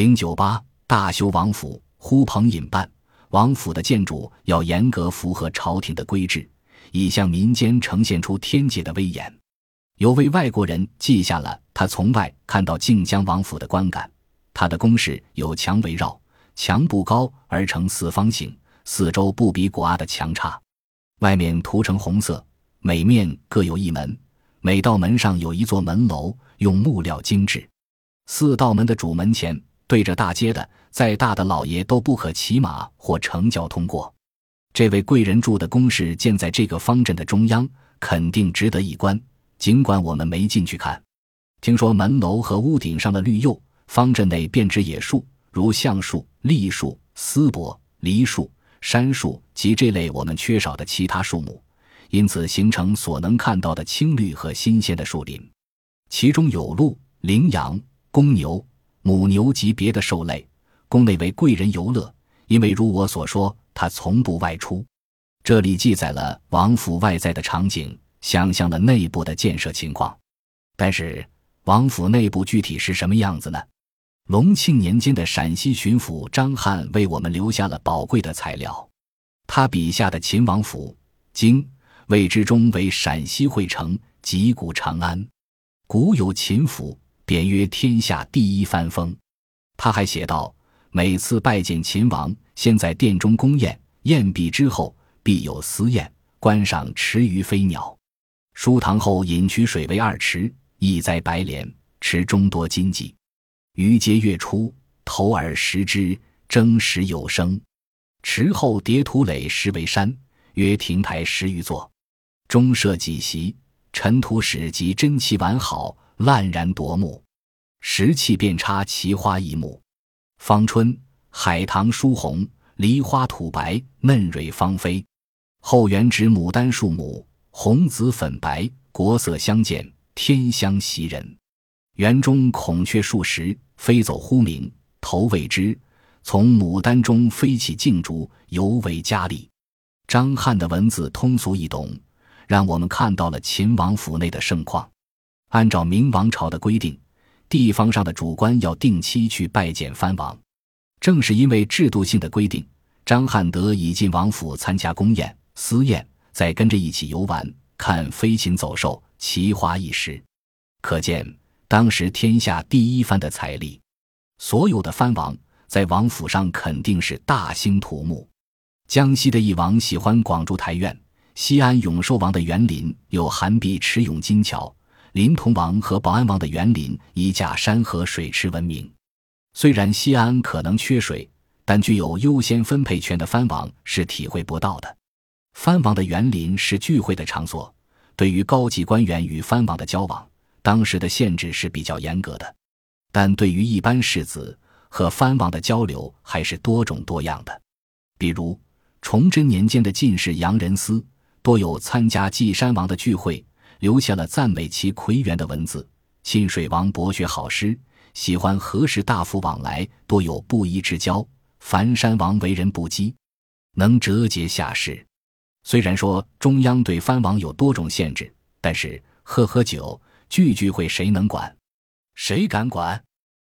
零九八大修王府，呼朋引伴。王府的建筑要严格符合朝廷的规制，以向民间呈现出天界的威严。有位外国人记下了他从外看到靖江王府的观感。他的宫室有墙围绕，墙不高而呈四方形，四周不比古阿的墙差。外面涂成红色，每面各有一门，每道门上有一座门楼，用木料精致。四道门的主门前对着大街的，再大的老爷都不可骑马或乘轿通过。这位贵人住的宫室建在这个方阵的中央，肯定值得一观。尽管我们没进去看，听说门楼和屋顶上的绿釉，方阵内遍植野树，如橡树、栗树、丝柏、梨树。杉树及这类我们缺少的其他树木，因此形成所能看到的青绿和新鲜的树林。其中有鹿、羚羊、公牛、母牛及别的兽类。宫内为贵人游乐，因为如我所说，他从不外出。这里记载了王府外在的场景，想象了内部的建设情况。但是王府内部具体是什么样子呢？隆庆年间的陕西巡抚张翰为我们留下了宝贵的材料。他笔下的秦王府，今魏之中为陕西会城，即古长安。古有秦府，贬曰天下第一番风。他还写道：每次拜见秦王，先在殿中宫宴，宴毕之后，必有私宴，观赏池鱼飞鸟。书堂后引渠水为二池，意栽白莲，池中多金鲫。鱼皆月出，投饵食之，争食有声。池后叠土垒石为山，约亭台十余座，中设几席，尘土史及珍奇完好，烂然夺目。石器遍插奇花异木，芳春、海棠疏红，梨花吐白，嫩蕊芳菲。后园植牡丹数亩，红紫粉白，国色相间，天香袭人。园中孔雀数十。飞走忽鸣，头未之，从牡丹中飞起竞逐，尤为佳丽。张翰的文字通俗易懂，让我们看到了秦王府内的盛况。按照明王朝的规定，地方上的主官要定期去拜见藩王。正是因为制度性的规定，张翰德已进王府参加宫宴、私宴，再跟着一起游玩，看飞禽走兽、奇花异石。可见。当时天下第一藩的财力，所有的藩王在王府上肯定是大兴土木。江西的翼王喜欢广筑台院，西安永寿王的园林有寒碧池涌金桥，临潼王和保安王的园林以假山河水池闻名。虽然西安可能缺水，但具有优先分配权的藩王是体会不到的。藩王的园林是聚会的场所，对于高级官员与藩王的交往。当时的限制是比较严格的，但对于一般士子和藩王的交流还是多种多样的。比如崇祯年间的进士杨仁思，多有参加祭山王的聚会，留下了赞美其魁元的文字。沁水王博学好诗，喜欢和士大夫往来，多有布衣之交。樊山王为人不羁，能折节下士。虽然说中央对藩王有多种限制，但是喝喝酒。聚聚会谁能管？谁敢管？